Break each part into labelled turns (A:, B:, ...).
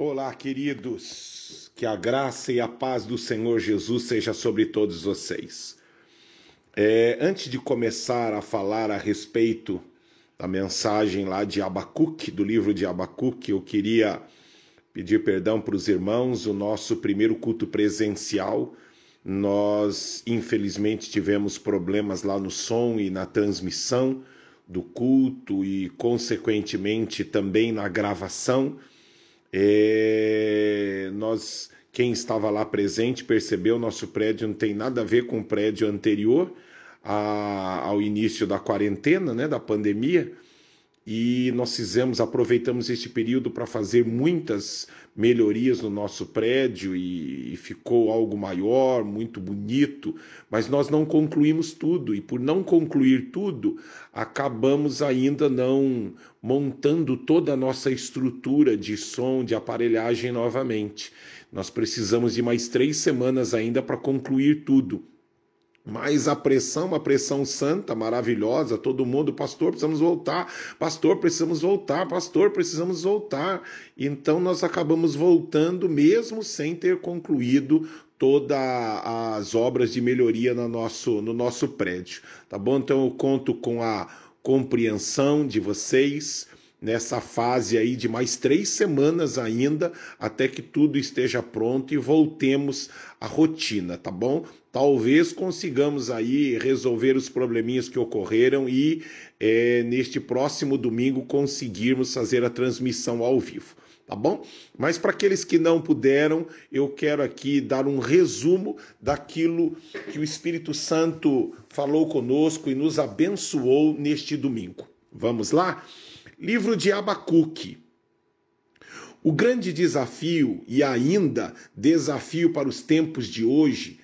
A: Olá, queridos. Que a graça e a paz do Senhor Jesus seja sobre todos vocês. É, antes de começar a falar a respeito da mensagem lá de Abacuque, do livro de Abacuque, eu queria pedir perdão para os irmãos. O nosso primeiro culto presencial, nós infelizmente tivemos problemas lá no som e na transmissão do culto e, consequentemente, também na gravação. É, nós, quem estava lá presente, percebeu nosso prédio não tem nada a ver com o prédio anterior a, ao início da quarentena, né, da pandemia. E nós fizemos, aproveitamos este período para fazer muitas melhorias no nosso prédio e, e, ficou algo maior, muito bonito, mas nós não concluímos tudo e por não concluir tudo, acabamos ainda não montando toda a nossa estrutura de som, de aparelhagem novamente. Nós precisamos de mais três semanas ainda para concluir tudo. Mas a pressão, uma pressão santa, maravilhosa, todo mundo, pastor, precisamos voltar, pastor, precisamos voltar, pastor, precisamos voltar. Então nós acabamos voltando mesmo sem ter concluído todas as obras de melhoria no nosso, no nosso prédio, tá bom? Então eu conto com a compreensão de vocês nessa fase aí de mais três semanas ainda, até que tudo esteja pronto e voltemos à rotina, tá bom? talvez consigamos aí resolver os probleminhas que ocorreram e é, neste próximo domingo conseguirmos fazer a transmissão ao vivo. Tá bom? Mas para aqueles que não puderam, eu quero aqui dar um resumo daquilo que o Espírito Santo falou conosco e nos abençoou neste domingo. Vamos lá? Livro de Abacuque. O grande desafio e ainda desafio para os tempos de hoje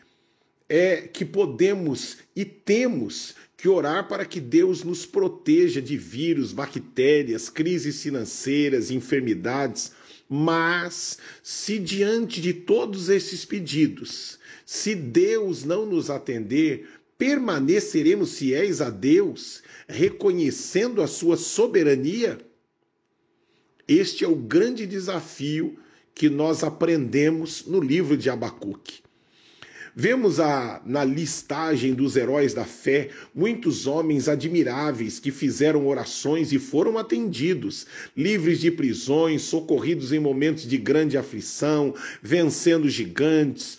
A: é que podemos e temos que orar para que Deus nos proteja de vírus, bactérias, crises financeiras, enfermidades. Mas, se diante de todos esses pedidos, se Deus não nos atender, permaneceremos fiéis a Deus, reconhecendo a sua soberania? Este é o grande desafio que nós aprendemos no livro de Abacuque. Vemos a, na listagem dos heróis da fé muitos homens admiráveis que fizeram orações e foram atendidos, livres de prisões, socorridos em momentos de grande aflição, vencendo gigantes,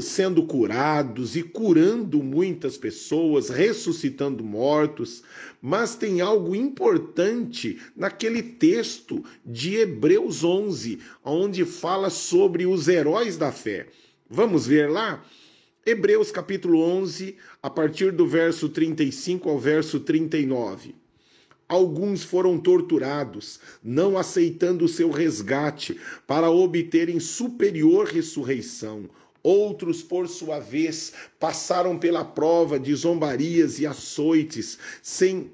A: sendo curados e curando muitas pessoas, ressuscitando mortos, mas tem algo importante naquele texto de Hebreus 11, onde fala sobre os heróis da fé. Vamos ver lá? Hebreus capítulo 11, a partir do verso 35 ao verso 39. Alguns foram torturados, não aceitando o seu resgate, para obterem superior ressurreição. Outros, por sua vez, passaram pela prova de zombarias e açoites, sem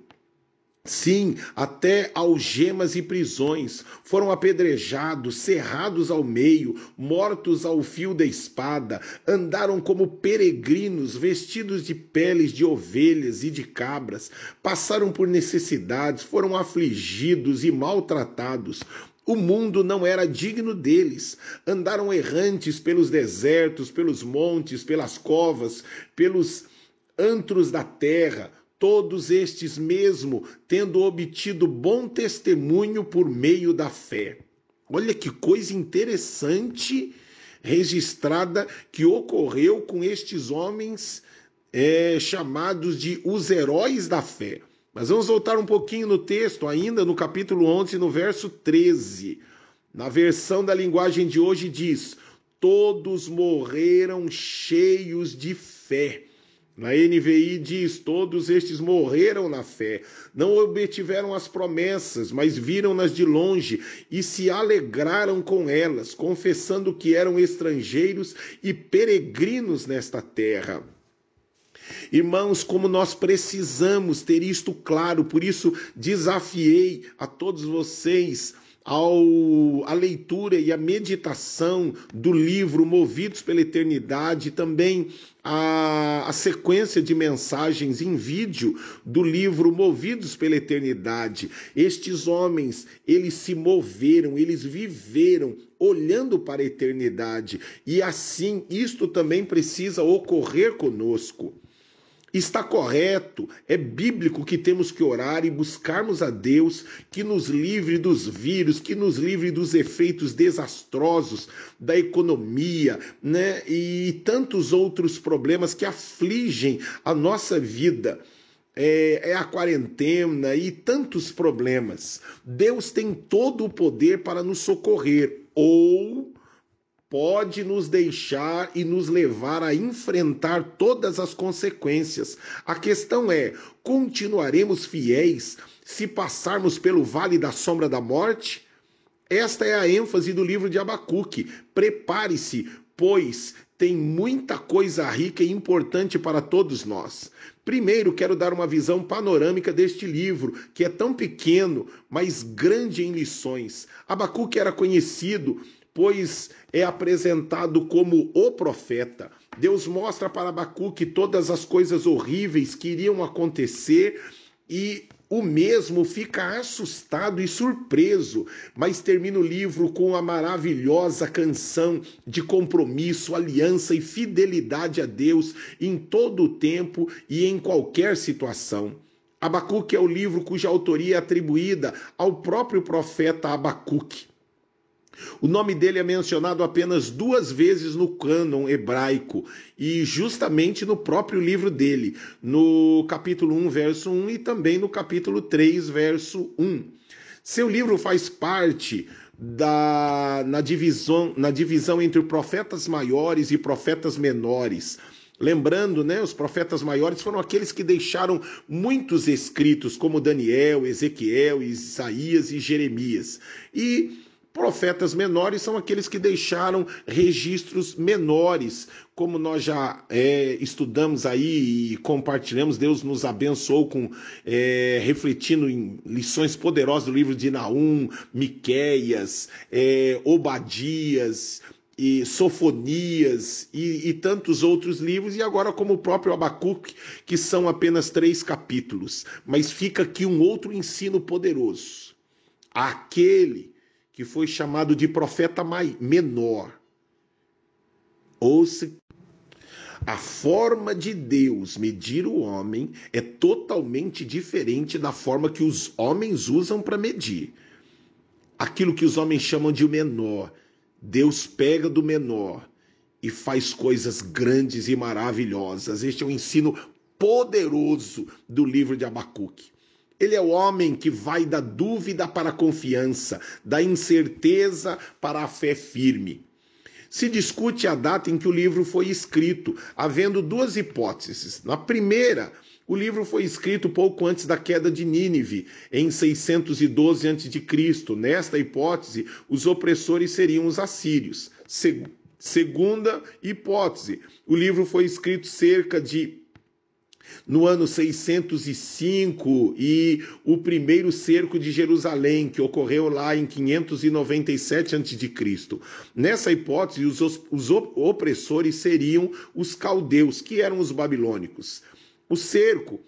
A: Sim, até algemas e prisões. Foram apedrejados, cerrados ao meio, mortos ao fio da espada, andaram como peregrinos, vestidos de peles de ovelhas e de cabras, passaram por necessidades, foram afligidos e maltratados. O mundo não era digno deles. Andaram errantes pelos desertos, pelos montes, pelas covas, pelos antros da terra todos estes mesmo tendo obtido bom testemunho por meio da fé. Olha que coisa interessante registrada que ocorreu com estes homens é, chamados de os heróis da fé. Mas vamos voltar um pouquinho no texto, ainda no capítulo 11, no verso 13. Na versão da linguagem de hoje diz: Todos morreram cheios de fé na NVI diz: todos estes morreram na fé, não obtiveram as promessas, mas viram-nas de longe e se alegraram com elas, confessando que eram estrangeiros e peregrinos nesta terra. Irmãos, como nós precisamos ter isto claro, por isso desafiei a todos vocês ao, a leitura e a meditação do livro Movidos pela Eternidade, também a, a, sequência de mensagens em vídeo do livro Movidos pela Eternidade. Estes homens, eles se moveram, eles viveram olhando para a eternidade, e assim isto também precisa ocorrer conosco. Está correto, é bíblico que temos que orar e buscarmos a Deus que nos livre dos vírus, que nos livre dos efeitos desastrosos da economia, né? E tantos outros problemas que afligem a nossa vida. É, é, a quarentena e tantos problemas. Deus tem todo o poder para nos socorrer, ou pode nos deixar e nos levar a enfrentar todas as consequências. A questão é: continuaremos fiéis se passarmos pelo vale da sombra da morte? Esta é a ênfase do livro de Abacuque. Prepare-se, pois tem muita coisa rica e importante para todos nós. Primeiro, quero dar uma visão panorâmica deste livro, que é tão pequeno, mas grande em lições. Abacuque era conhecido pois é apresentado como o profeta. Deus mostra para Abacuque todas as coisas horríveis que iriam acontecer e o mesmo fica assustado e surpreso, mas termina o livro com a maravilhosa canção de compromisso, aliança e fidelidade a Deus em todo o tempo e em qualquer situação. Abacuque é o livro cuja autoria é atribuída ao próprio profeta Abacuque. O nome dele é mencionado apenas duas vezes no cânon hebraico e justamente no próprio livro dele, no capítulo 1, verso 1 e também no capítulo 3, verso 1. Seu livro faz parte da na divisão, na divisão entre profetas maiores e profetas menores. Lembrando, né, os profetas maiores foram aqueles que deixaram muitos escritos, como Daniel, Ezequiel, Isaías e Jeremias. E Profetas menores são aqueles que deixaram registros menores, como nós já é, estudamos aí e compartilhamos, Deus nos abençoou com é, refletindo em lições poderosas do livro de Naum, Miqueias, é, Obadias, e Sofonias e, e, tantos outros livros, e agora como o próprio Abacuque, que são apenas três capítulos. Mas fica aqui um outro ensino poderoso. Aquele que foi chamado de profeta menor. Ouça, a forma de Deus medir o homem é totalmente diferente da forma que os homens usam para medir. Aquilo que os homens chamam de o menor, Deus pega do menor e faz coisas grandes e maravilhosas. Este é o ensino poderoso do livro de Abacuque. Ele é o homem que vai da dúvida para a confiança, da incerteza para a fé firme. Se discute a data em que o livro foi escrito, havendo duas hipóteses. Na primeira, o livro foi escrito pouco antes da queda de Nínive, em 612 a.C. Nesta hipótese, os opressores seriam os assírios. Segunda hipótese, o livro foi escrito cerca de no ano 605 e o primeiro cerco de Jerusalém, que ocorreu lá em 597 a.C. Nessa hipótese, os, os opressores seriam os caldeus, que eram os babilônicos. O cerco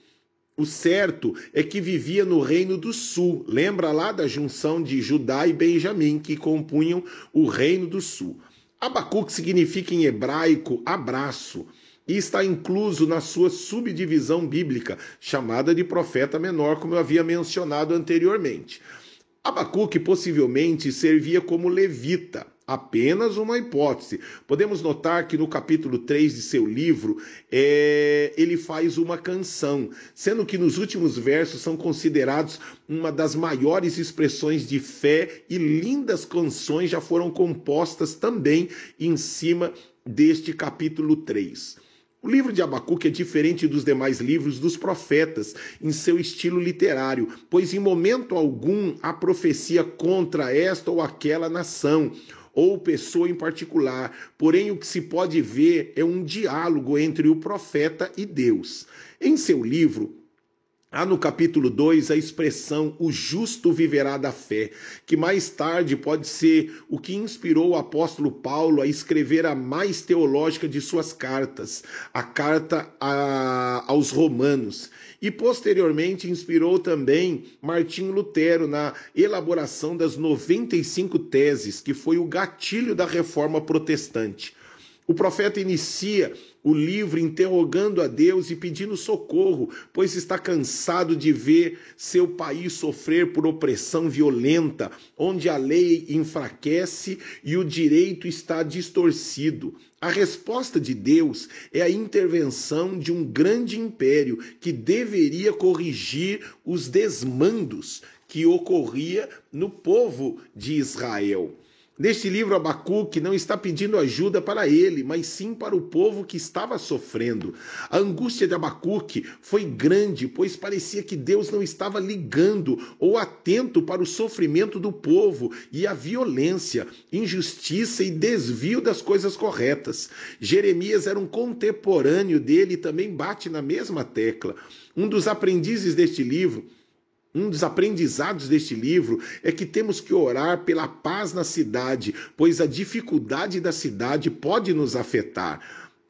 A: o certo é que vivia no reino do sul. Lembra lá da junção de Judá e Benjamim, que compunham o reino do sul. Abacuque significa em hebraico abraço e está incluso na sua subdivisão bíblica, chamada de profeta menor, como eu havia mencionado anteriormente. Abacuque possivelmente servia como levita, apenas uma hipótese. Podemos notar que no capítulo 3 de seu livro, é, ele faz uma canção, sendo que nos últimos versos são considerados uma das maiores expressões de fé e lindas canções já foram compostas também em cima deste capítulo 3. O livro de Abacuque é diferente dos demais livros dos profetas em seu estilo literário, pois em momento algum há profecia contra esta ou aquela nação, ou pessoa em particular, porém o que se pode ver é um diálogo entre o profeta e Deus. Em seu livro, Há no capítulo 2 a expressão o justo viverá da fé, que mais tarde pode ser o que inspirou o apóstolo Paulo a escrever a mais teológica de suas cartas, a carta a, aos Romanos. E posteriormente inspirou também Martinho Lutero na elaboração das 95 teses, que foi o gatilho da reforma protestante. O profeta inicia o livro interrogando a Deus e pedindo socorro, pois está cansado de ver seu país sofrer por opressão violenta, onde a lei enfraquece e o direito está distorcido. A resposta de Deus é a intervenção de um grande império que deveria corrigir os desmandos que ocorria no povo de Israel. Neste livro, Abacuque não está pedindo ajuda para ele, mas sim para o povo que estava sofrendo. A angústia de Abacuque foi grande, pois parecia que Deus não estava ligando ou atento para o sofrimento do povo e a violência, injustiça e desvio das coisas corretas. Jeremias era um contemporâneo dele e também bate na mesma tecla. Um dos aprendizes deste livro um dos aprendizados deste livro é que temos que orar pela paz na cidade, pois a dificuldade da cidade pode nos afetar.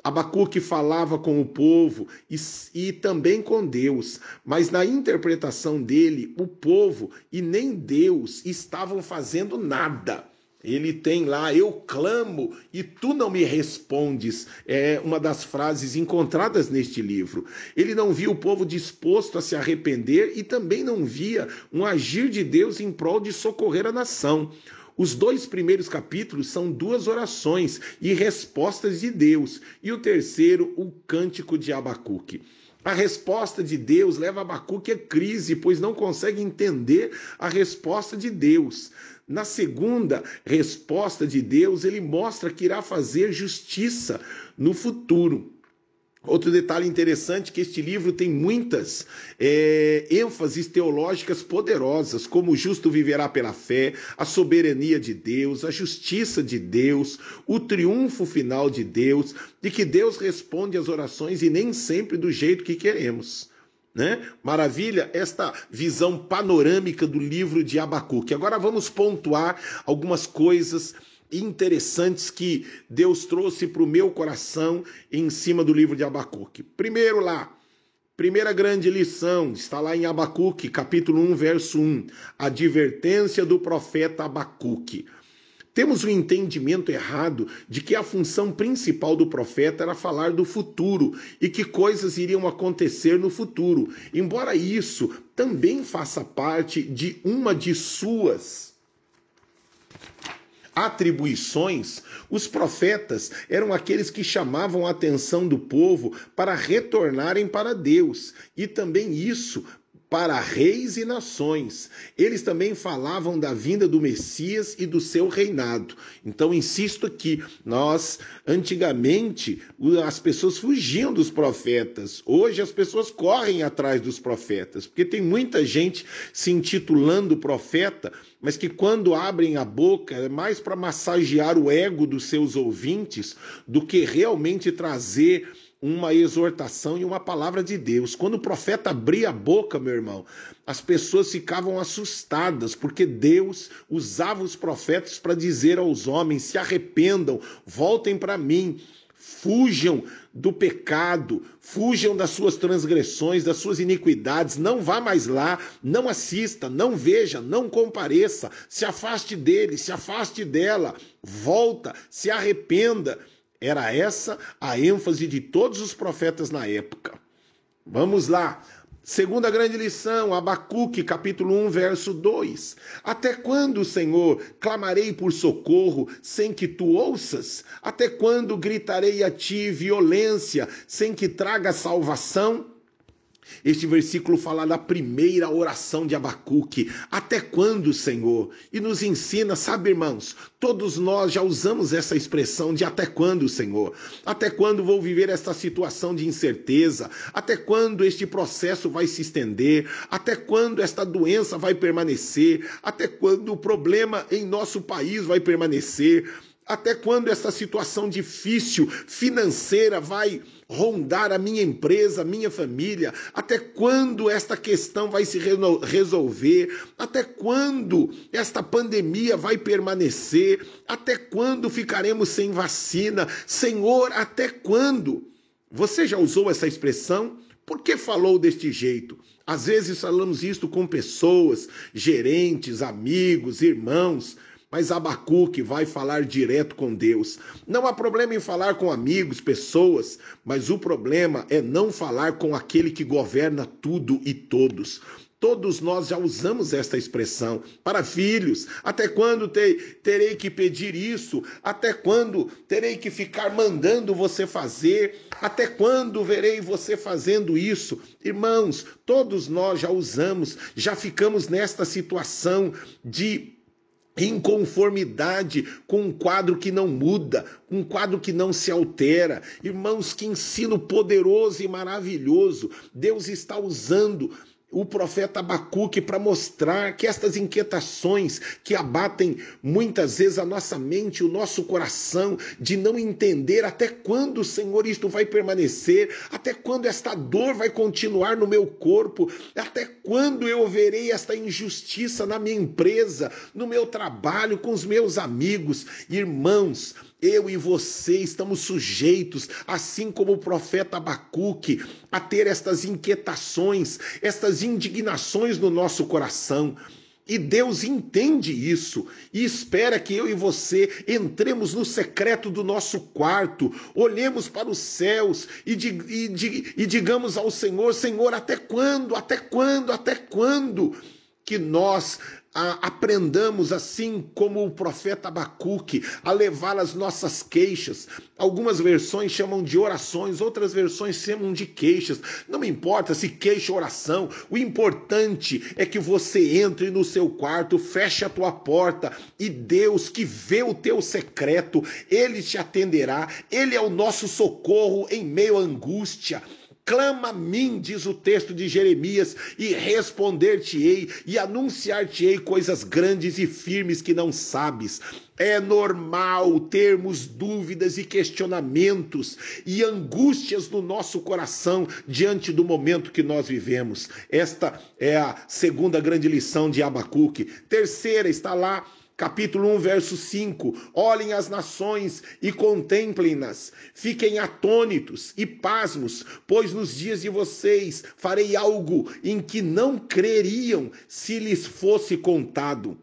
A: Abacuque falava com o povo e, e, também com Deus, mas na interpretação dele, o povo e nem Deus estavam fazendo nada. Ele tem lá, eu clamo e tu não me respondes. É uma das frases encontradas neste livro. Ele não via o povo disposto a se arrepender e também não via um agir de Deus em prol de socorrer a nação. Os dois primeiros capítulos são duas orações e respostas de Deus, e o terceiro, o cântico de Abacuque. A resposta de Deus leva Abacuque a crise, pois não consegue entender a resposta de Deus. Na segunda resposta de Deus, ele mostra que irá fazer justiça no futuro. Outro detalhe interessante é que este livro tem muitas é, ênfases teológicas poderosas, como o justo viverá pela fé, a soberania de Deus, a justiça de Deus, o triunfo final de Deus, de que Deus responde às orações e nem sempre do jeito que queremos. Né? Maravilha, esta visão panorâmica do livro de Abacuque. Agora vamos pontuar algumas coisas interessantes que Deus trouxe para o meu coração em cima do livro de Abacuque. Primeiro lá, primeira grande lição, está lá em Abacuque, capítulo 1, verso 1, advertência do profeta Abacuque. Temos o um entendimento errado de que a função principal do profeta era falar do futuro e que coisas iriam acontecer no futuro, embora isso também faça parte de uma de suas atribuições, os profetas eram aqueles que chamavam a atenção do povo para retornarem para Deus, e também isso para reis e nações. Eles também falavam da vinda do Messias e do seu reinado. Então, insisto aqui, nós, antigamente, as pessoas fugiam dos profetas. Hoje, as pessoas correm atrás dos profetas, porque tem muita gente se intitulando profeta, mas que quando abrem a boca é mais para massagear o ego dos seus ouvintes do que realmente trazer uma exortação e uma palavra de Deus. Quando o profeta abria a boca, meu irmão, as pessoas ficavam assustadas, porque Deus usava os profetas para dizer aos homens: se arrependam, voltem para mim. Fujam do pecado, fujam das suas transgressões, das suas iniquidades, não vá mais lá, não assista, não veja, não compareça, se afaste dele, se afaste dela, volta, se arrependa. Era essa a ênfase de todos os profetas na época. Vamos lá. Segunda grande lição, Abacuque, capítulo 1, verso 2. Até quando, Senhor, clamarei por socorro sem que tu ouças? Até quando gritarei a ti violência sem que traga salvação? Este versículo fala da primeira oração de Abacuque. Até quando, Senhor? E nos ensina, sabe, irmãos, todos nós já usamos essa expressão de até quando, Senhor? Até quando vou viver esta situação de incerteza? Até quando este processo vai se estender? Até quando esta doença vai permanecer? Até quando o problema em nosso país vai permanecer? Até quando essa situação difícil financeira vai rondar a minha empresa, a minha família? Até quando esta questão vai se resolver? Até quando esta pandemia vai permanecer? Até quando ficaremos sem vacina? Senhor, até quando? Você já usou essa expressão? Por que falou deste jeito? Às vezes falamos isto com pessoas, gerentes, amigos, irmãos. Mas Abacuque vai falar direto com Deus. Não há problema em falar com amigos, pessoas, mas o problema é não falar com aquele que governa tudo e todos. Todos nós já usamos esta expressão para filhos. Até quando te, terei que pedir isso? Até quando terei que ficar mandando você fazer? Até quando verei você fazendo isso? Irmãos, todos nós já usamos, já ficamos nesta situação de inconformidade com um quadro que não muda, um quadro que não se altera. Irmãos, que ensino poderoso e maravilhoso Deus está usando o profeta Abacuque para mostrar que estas inquietações que abatem muitas vezes a nossa mente, o nosso coração, de não entender até quando, Senhor, isto vai permanecer, até quando esta dor vai continuar no meu corpo, até quando eu verei esta injustiça na minha empresa, no meu trabalho, com os meus amigos, irmãos. Eu e você estamos sujeitos, assim como o profeta Abacuque, a ter estas inquietações, estas indignações no nosso coração. E Deus entende isso e espera que eu e você entremos no secreto do nosso quarto, olhemos para os céus e, e, e digamos ao Senhor: Senhor, até quando, até quando, até quando? Que nós a, aprendamos, assim como o profeta Abacuque, a levar as nossas queixas. Algumas versões chamam de orações, outras versões chamam de queixas. Não importa se queixa ou oração, o importante é que você entre no seu quarto, feche a tua porta e Deus que vê o teu secreto, ele te atenderá. Ele é o nosso socorro em meio à angústia. Clama a mim, diz o texto de Jeremias, e responder-te-ei e anunciar-te-ei coisas grandes e firmes que não sabes. É normal termos dúvidas e questionamentos e angústias no nosso coração diante do momento que nós vivemos. Esta é a segunda grande lição de Abacuque. Terceira está lá capítulo 1, verso 5: Olhem as nações e contemplem-nas, fiquem atônitos e pasmos, pois nos dias de vocês farei algo em que não creriam se lhes fosse contado.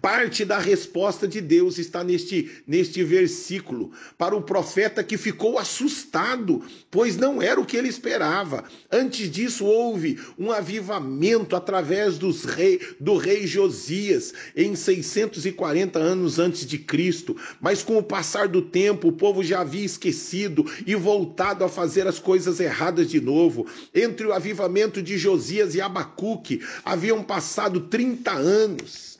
A: Parte da resposta de Deus está neste, neste versículo para o profeta que ficou assustado, pois não era o que ele esperava. Antes disso, houve um avivamento através dos rei, do rei Josias em 640 anos antes de Cristo. Mas com o passar do tempo, o povo já havia esquecido e voltado a fazer as coisas erradas de novo. Entre o avivamento de Josias e Abacuque, haviam passado 30 anos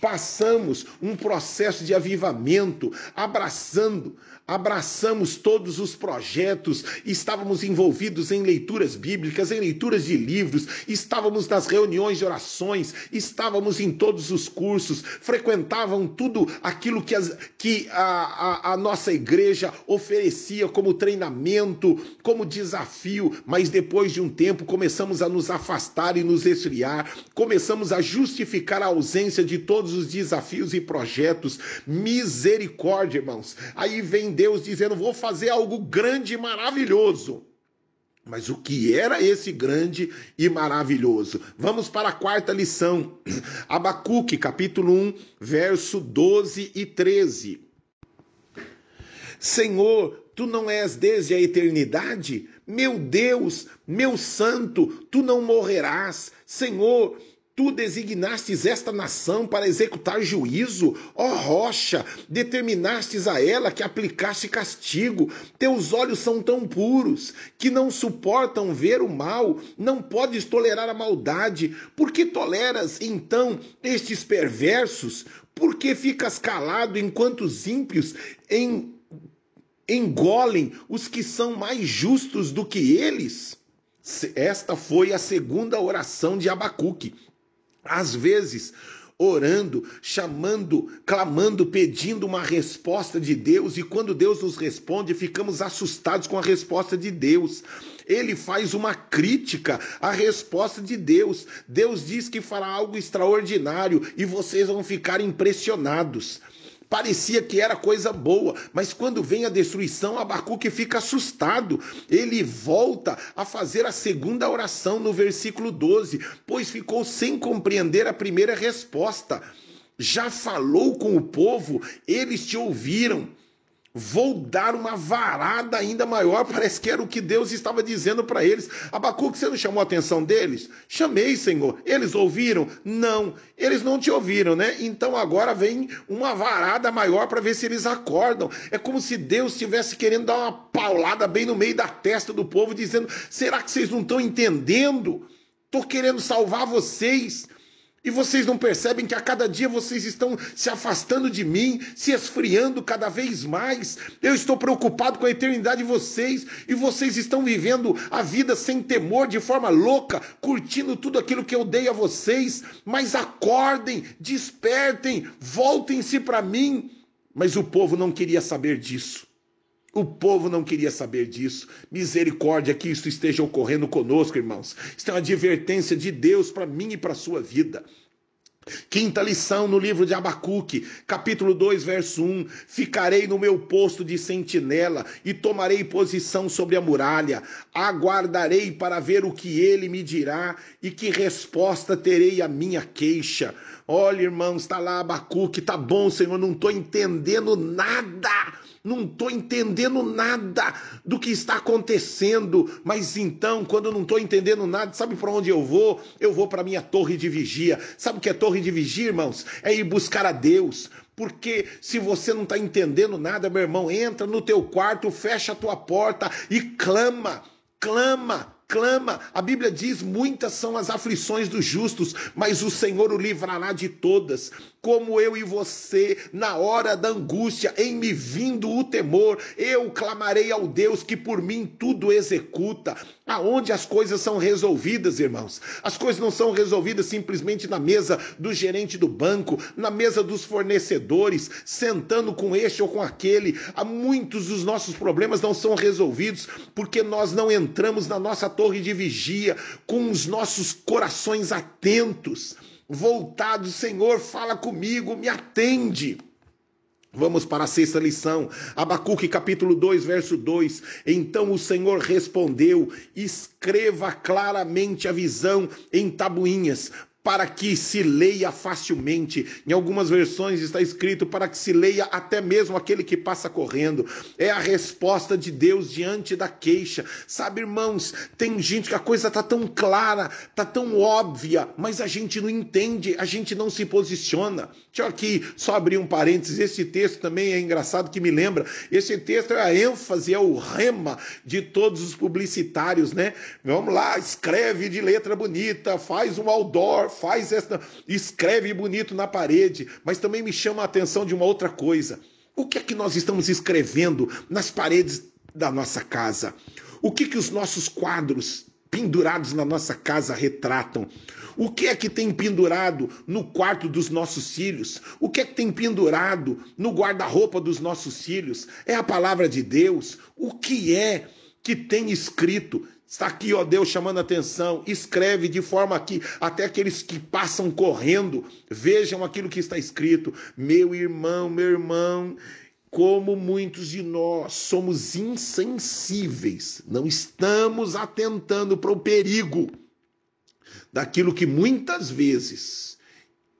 A: passamos um processo de avivamento, abraçando abraçamos todos os projetos, estávamos envolvidos em leituras bíblicas, em leituras de livros, estávamos nas reuniões de orações, estávamos em todos os cursos, frequentavam tudo aquilo que, as, que a, a, a nossa igreja oferecia como treinamento, como desafio, mas depois de um tempo começamos a nos afastar e nos esfriar, começamos a justificar a ausência de todos os desafios e projetos. Misericórdia, irmãos. Aí vem Deus dizendo: vou fazer algo grande e maravilhoso. Mas o que era esse grande e maravilhoso? Vamos para a quarta lição. Abacuque, capítulo 1, verso 12 e 13. Senhor, tu não és desde a eternidade? Meu Deus, meu santo, tu não morrerás. Senhor, Tu designastes esta nação para executar juízo, ó rocha, determinastes a ela que aplicaste castigo. Teus olhos são tão puros que não suportam ver o mal, não podes tolerar a maldade. Por que toleras então estes perversos? Por que ficas calado enquanto os ímpios em, engolem os que são mais justos do que eles? Esta foi a segunda oração de Abacuque. Às vezes, orando, chamando, clamando, pedindo uma resposta de Deus, e quando Deus nos responde, ficamos assustados com a resposta de Deus. Ele faz uma crítica à resposta de Deus. Deus diz que fará algo extraordinário e vocês vão ficar impressionados. Parecia que era coisa boa, mas quando vem a destruição, Abacuque fica assustado. Ele volta a fazer a segunda oração no versículo 12, pois ficou sem compreender a primeira resposta. Já falou com o povo, eles te ouviram Vou dar uma varada ainda maior. Parece que era o que Deus estava dizendo para eles. Abacuque, você não chamou a atenção deles? Chamei, Senhor. Eles ouviram? Não. Eles não te ouviram, né? Então agora vem uma varada maior para ver se eles acordam. É como se Deus estivesse querendo dar uma paulada bem no meio da testa do povo, dizendo: será que vocês não estão entendendo? Estou querendo salvar vocês. E vocês não percebem que a cada dia vocês estão se afastando de mim, se esfriando cada vez mais. Eu estou preocupado com a eternidade de vocês e vocês estão vivendo a vida sem temor, de forma louca, curtindo tudo aquilo que eu dei a vocês. Mas acordem, despertem, voltem-se para mim. Mas o povo não queria saber disso. O povo não queria saber disso. Misericórdia que isso esteja ocorrendo conosco, irmãos. Isso é uma advertência de Deus para mim e para a sua vida. Quinta lição no livro de Abacuque, capítulo 2, verso 1: Ficarei no meu posto de sentinela e tomarei posição sobre a muralha. Aguardarei para ver o que ele me dirá e que resposta terei à minha queixa. Olha, irmãos, está lá Abacuque, tá bom, Senhor, não estou entendendo nada não estou entendendo nada do que está acontecendo. Mas então, quando eu não estou entendendo nada, sabe para onde eu vou? Eu vou para minha torre de vigia. Sabe o que é torre de vigia, irmãos? É ir buscar a Deus. Porque se você não está entendendo nada, meu irmão, entra no teu quarto, fecha a tua porta e clama, clama, clama. A Bíblia diz: muitas são as aflições dos justos, mas o Senhor o livrará de todas como eu e você, na hora da angústia, em me vindo o temor, eu clamarei ao Deus que por mim tudo executa. Aonde as coisas são resolvidas, irmãos? As coisas não são resolvidas simplesmente na mesa do gerente do banco, na mesa dos fornecedores, sentando com este ou com aquele. Há muitos dos nossos problemas não são resolvidos porque nós não entramos na nossa torre de vigia com os nossos corações atentos voltado, Senhor, fala comigo, me atende. Vamos para a sexta lição, Abacuque capítulo 2, verso 2. Então o Senhor respondeu: escreva claramente a visão em tabuinhas, para que se leia facilmente. Em algumas versões está escrito para que se leia até mesmo aquele que passa correndo. É a resposta de Deus diante da queixa. Sabe, irmãos, tem gente que a coisa tá tão clara, tá tão óbvia, mas a gente não entende, a gente não se posiciona. Deixa eu aqui só abrir um parênteses. Esse texto também é engraçado que me lembra. Esse texto é a ênfase, é o rema de todos os publicitários, né? Vamos lá, escreve de letra bonita, faz um outdoor, faz esta, escreve bonito na parede, mas também me chama a atenção de uma outra coisa. O que é que nós estamos escrevendo nas paredes da nossa casa? O que que os nossos quadros pendurados na nossa casa retratam? O que é que tem pendurado no quarto dos nossos filhos? O que é que tem pendurado no guarda-roupa dos nossos filhos? É a palavra de Deus? O que é que tem escrito? Está aqui, ó Deus, chamando a atenção. Escreve de forma que até aqueles que passam correndo vejam aquilo que está escrito. Meu irmão, meu irmão, como muitos de nós somos insensíveis, não estamos atentando para o perigo daquilo que muitas vezes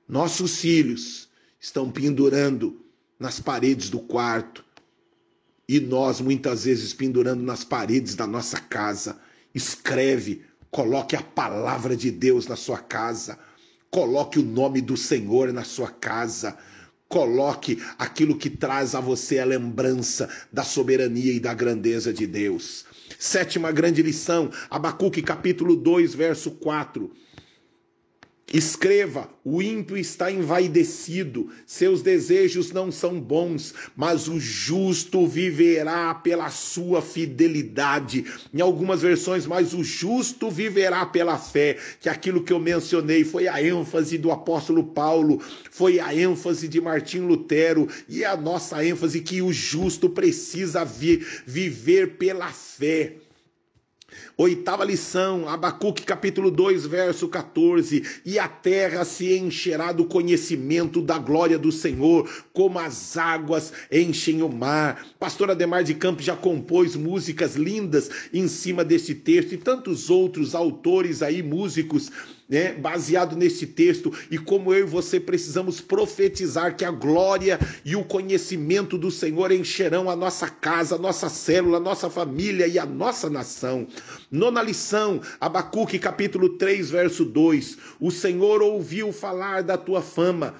A: nossos filhos estão pendurando nas paredes do quarto e nós muitas vezes pendurando nas paredes da nossa casa escreve, coloque a palavra de Deus na sua casa, Coloque o nome do Senhor na sua casa. Coloque aquilo que traz a você a lembrança da soberania e da grandeza de Deus. Sétima grande lição, Abacuque capítulo 2, verso 4. Escreva: o ímpio está envaidecido, seus desejos não são bons, mas o justo viverá pela sua fidelidade. Em algumas versões, mas o justo viverá pela fé. Que aquilo que eu mencionei foi a ênfase do apóstolo Paulo, foi a ênfase de Martim Lutero e é a nossa ênfase que o justo precisa vi viver pela fé. Oitava lição, Abacuque capítulo 2, verso 14. E a terra se encherá do conhecimento da glória do Senhor, como as águas enchem o mar. Pastor Ademar de Campos já compôs músicas lindas em cima deste texto e tantos outros autores aí, músicos, né, baseado nesse texto e como eu e você precisamos profetizar que a glória e o conhecimento do Senhor encherão a nossa casa, a nossa célula, a nossa família e a nossa nação. Nona lição, Abacuque capítulo 3, verso 2. O Senhor ouviu falar da tua fama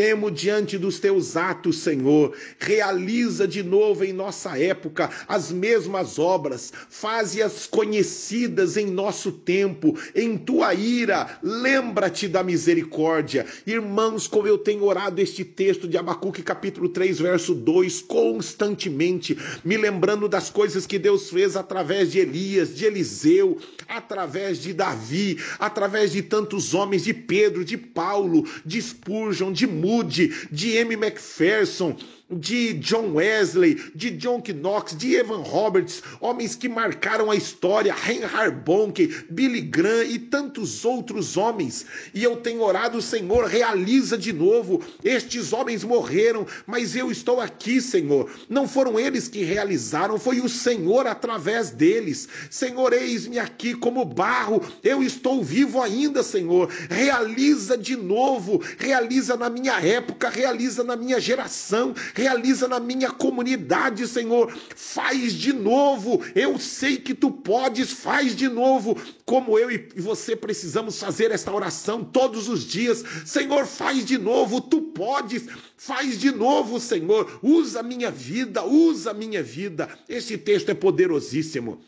A: Temo diante dos teus atos, Senhor. Realiza de novo em nossa época as mesmas obras, faze-as conhecidas em nosso tempo. Em tua ira, lembra-te da misericórdia. Irmãos, como eu tenho orado este texto de Abacuque, capítulo 3, verso 2, constantemente, me lembrando das coisas que Deus fez através de Elias, de Eliseu, através de Davi, através de tantos homens, de Pedro, de Paulo, de Spurgeon, de Moody, de M. Macpherson, de John Wesley, de John Knox, de Evan Roberts, homens que marcaram a história, Reinhard Bonke, Billy Graham e tantos outros homens. E eu tenho orado, Senhor, realiza de novo. Estes homens morreram, mas eu estou aqui, Senhor. Não foram eles que realizaram, foi o Senhor através deles. Senhor, eis-me aqui como barro, eu estou vivo ainda, Senhor. Realiza de novo, realiza na minha época, realiza na minha geração realiza na minha comunidade, Senhor. Faz de novo. Eu sei que tu podes, faz de novo. Como eu e você precisamos fazer esta oração todos os dias. Senhor, faz de novo. Tu podes, faz de novo, Senhor. Usa minha vida, usa a minha vida. Este texto é poderosíssimo.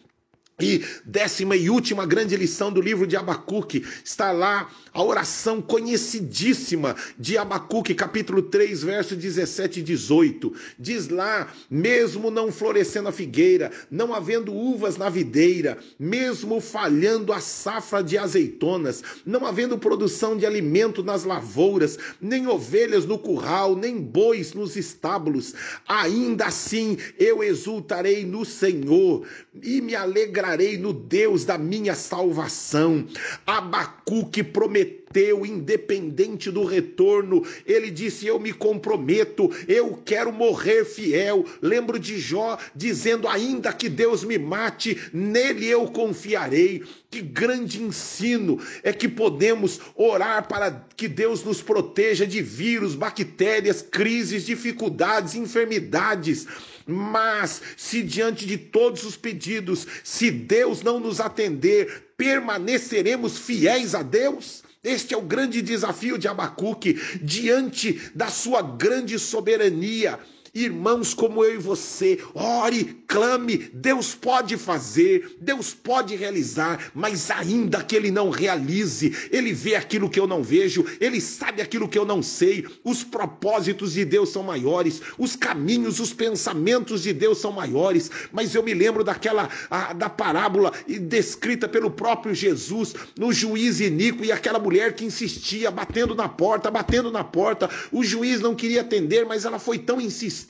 A: E décima e última grande lição do livro de Abacuque está lá a oração conhecidíssima de Abacuque, capítulo 3, verso 17 e 18. Diz lá: mesmo não florescendo a figueira, não havendo uvas na videira, mesmo falhando a safra de azeitonas, não havendo produção de alimento nas lavouras, nem ovelhas no curral, nem bois nos estábulos, ainda assim eu exultarei no Senhor e me alegrarei alegrarei no Deus da minha salvação. Abacuque prometeu, independente do retorno, ele disse: Eu me comprometo, eu quero morrer fiel. Lembro de Jó dizendo: Ainda que Deus me mate, nele eu confiarei. Que grande ensino é que podemos orar para que Deus nos proteja de vírus, bactérias, crises, dificuldades, enfermidades. Mas se diante de todos os pedidos, se Deus não nos atender, permaneceremos fiéis a Deus? Este é o grande desafio de Abacuque diante da sua grande soberania. Irmãos como eu e você, ore, clame, Deus pode fazer, Deus pode realizar, mas ainda que Ele não realize, Ele vê aquilo que eu não vejo, Ele sabe aquilo que eu não sei. Os propósitos de Deus são maiores, os caminhos, os pensamentos de Deus são maiores. Mas eu me lembro daquela a, da parábola descrita pelo próprio Jesus no juiz iníquo e aquela mulher que insistia, batendo na porta, batendo na porta. O juiz não queria atender, mas ela foi tão insistente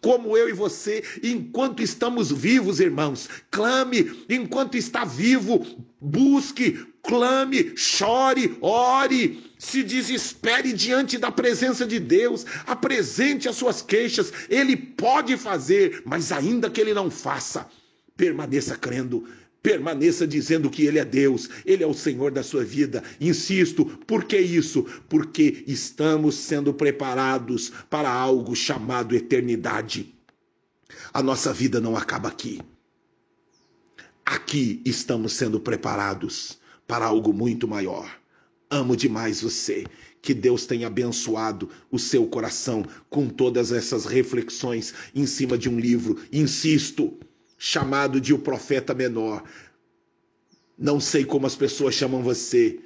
A: como eu e você, enquanto estamos vivos, irmãos. Clame enquanto está vivo, busque, clame, chore, ore, se desespere diante da presença de Deus, apresente as suas queixas, ele pode fazer, mas ainda que ele não faça, permaneça crendo Permaneça dizendo que Ele é Deus, Ele é o Senhor da sua vida. Insisto, por que isso? Porque estamos sendo preparados para algo chamado eternidade. A nossa vida não acaba aqui. Aqui estamos sendo preparados para algo muito maior. Amo demais você. Que Deus tenha abençoado o seu coração com todas essas reflexões em cima de um livro, insisto, chamado de O Profeta Menor. Não sei como as pessoas chamam você,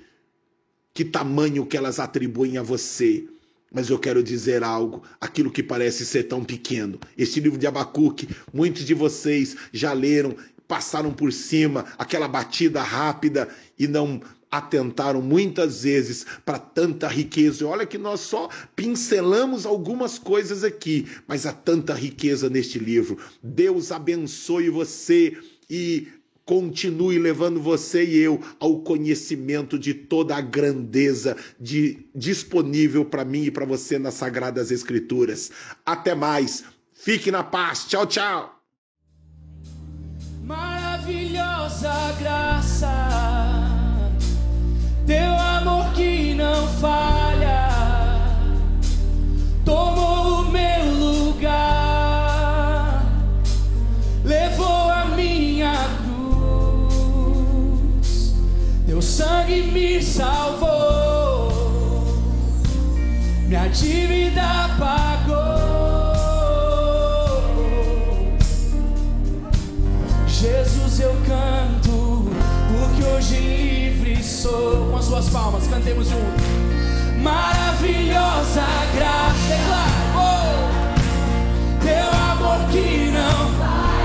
A: que tamanho que elas atribuem a você. Mas eu quero dizer algo, aquilo que parece ser tão pequeno. Este livro de Abacuque, muitos de vocês já leram, passaram por cima, aquela batida rápida e não atentaram muitas vezes para tanta riqueza. E olha que nós só pincelamos algumas coisas aqui, mas há tanta riqueza neste livro. Deus abençoe você e continue levando você e eu ao conhecimento de toda a grandeza de, disponível para mim e para você nas Sagradas Escrituras. Até mais. Fique na paz. Tchau, tchau.
B: Maravilhosa graça, teu amor que não falha, tomou o meu lugar, levou a minha cruz, teu sangue me salvou, minha dívida pagou. suas palmas, cantemos juntos. Maravilhosa graça, é declaro, oh, teu amor que não falha.